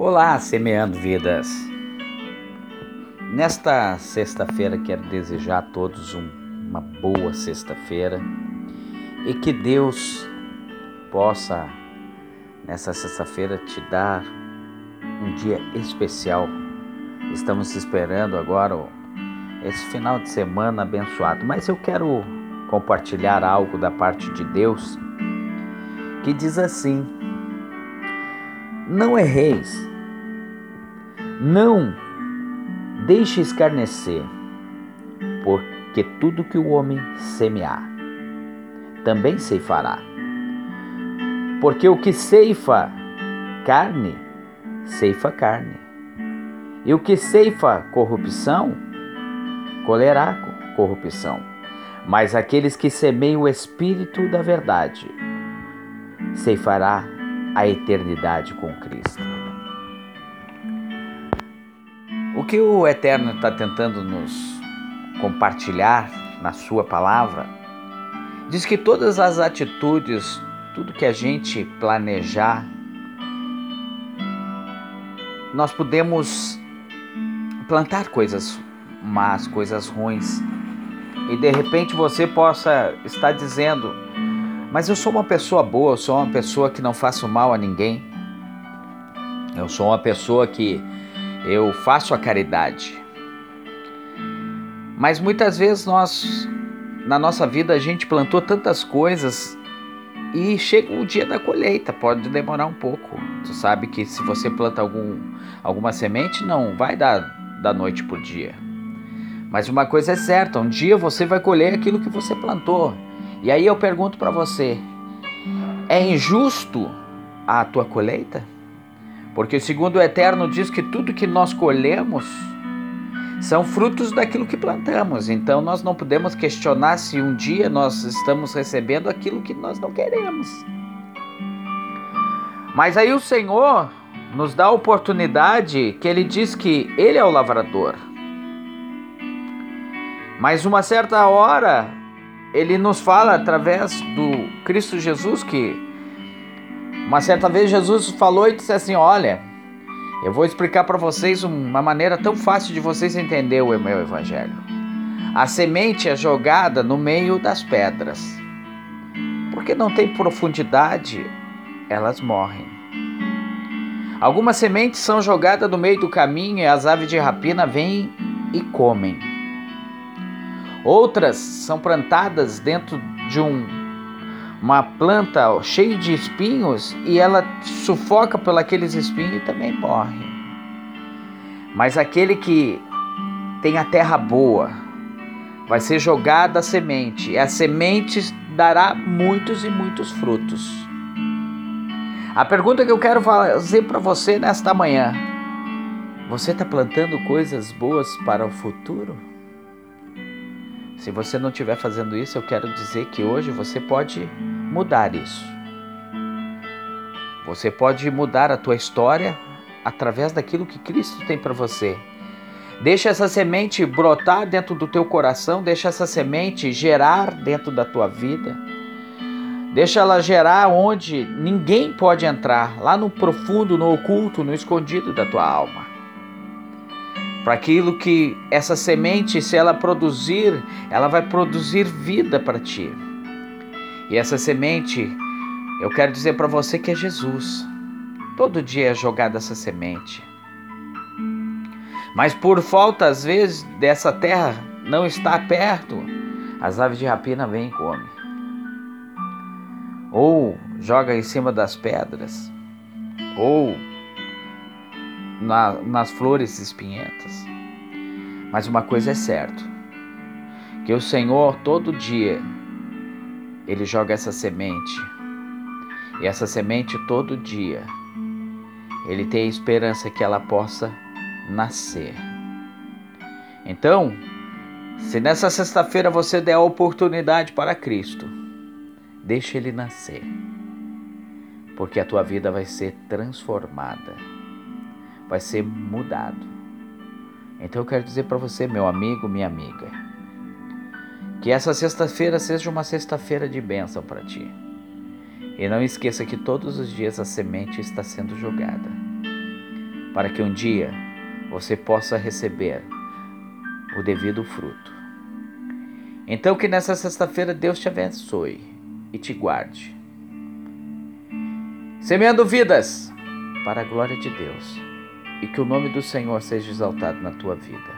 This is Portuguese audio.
Olá, semeando vidas. Nesta sexta-feira quero desejar a todos um, uma boa sexta-feira e que Deus possa nessa sexta-feira te dar um dia especial. Estamos esperando agora esse final de semana abençoado, mas eu quero compartilhar algo da parte de Deus que diz assim: Não erreis não deixe escarnecer, porque tudo que o homem semear, também ceifará. Porque o que ceifa carne, ceifa carne. E o que ceifa corrupção, colherá corrupção. Mas aqueles que semeiam o Espírito da verdade, ceifará a eternidade com Cristo. O que o Eterno está tentando nos compartilhar na Sua palavra diz que todas as atitudes, tudo que a gente planejar, nós podemos plantar coisas más, coisas ruins. E de repente você possa estar dizendo: Mas eu sou uma pessoa boa, eu sou uma pessoa que não faço mal a ninguém. Eu sou uma pessoa que eu faço a caridade. Mas muitas vezes nós, na nossa vida, a gente plantou tantas coisas e chega o dia da colheita, pode demorar um pouco. Tu sabe que se você planta algum, alguma semente, não vai dar da noite por dia. Mas uma coisa é certa, um dia você vai colher aquilo que você plantou. E aí eu pergunto para você, é injusto a tua colheita? Porque segundo o Eterno diz que tudo que nós colhemos são frutos daquilo que plantamos. Então nós não podemos questionar se um dia nós estamos recebendo aquilo que nós não queremos. Mas aí o Senhor nos dá a oportunidade que ele diz que ele é o lavrador. Mas uma certa hora ele nos fala através do Cristo Jesus que uma certa vez Jesus falou e disse assim: Olha, eu vou explicar para vocês uma maneira tão fácil de vocês entenderem o meu evangelho. A semente é jogada no meio das pedras. Porque não tem profundidade, elas morrem. Algumas sementes são jogadas no meio do caminho e as aves de rapina vêm e comem. Outras são plantadas dentro de um uma planta cheia de espinhos e ela sufoca por aqueles espinhos e também morre. Mas aquele que tem a terra boa, vai ser jogada a semente, e a semente dará muitos e muitos frutos. A pergunta que eu quero fazer para você nesta manhã: você está plantando coisas boas para o futuro? Se você não estiver fazendo isso, eu quero dizer que hoje você pode mudar isso. Você pode mudar a tua história através daquilo que Cristo tem para você. Deixa essa semente brotar dentro do teu coração, deixa essa semente gerar dentro da tua vida. Deixa ela gerar onde ninguém pode entrar, lá no profundo, no oculto, no escondido da tua alma para aquilo que essa semente, se ela produzir, ela vai produzir vida para ti. E essa semente, eu quero dizer para você que é Jesus. Todo dia é jogada essa semente. Mas por falta, às vezes, dessa terra não estar perto, as aves de rapina vêm e comem. Ou joga em cima das pedras, ou na, nas flores espinhentas. Mas uma coisa é certa, que o Senhor todo dia ele joga essa semente. E essa semente todo dia ele tem a esperança que ela possa nascer. Então, se nessa sexta-feira você der a oportunidade para Cristo, deixe ele nascer. Porque a tua vida vai ser transformada vai ser mudado. Então eu quero dizer para você, meu amigo, minha amiga, que essa sexta-feira seja uma sexta-feira de bênção para ti. E não esqueça que todos os dias a semente está sendo jogada. para que um dia você possa receber o devido fruto. Então, que nessa sexta-feira Deus te abençoe e te guarde. Semeando vidas para a glória de Deus e que o nome do Senhor seja exaltado na tua vida.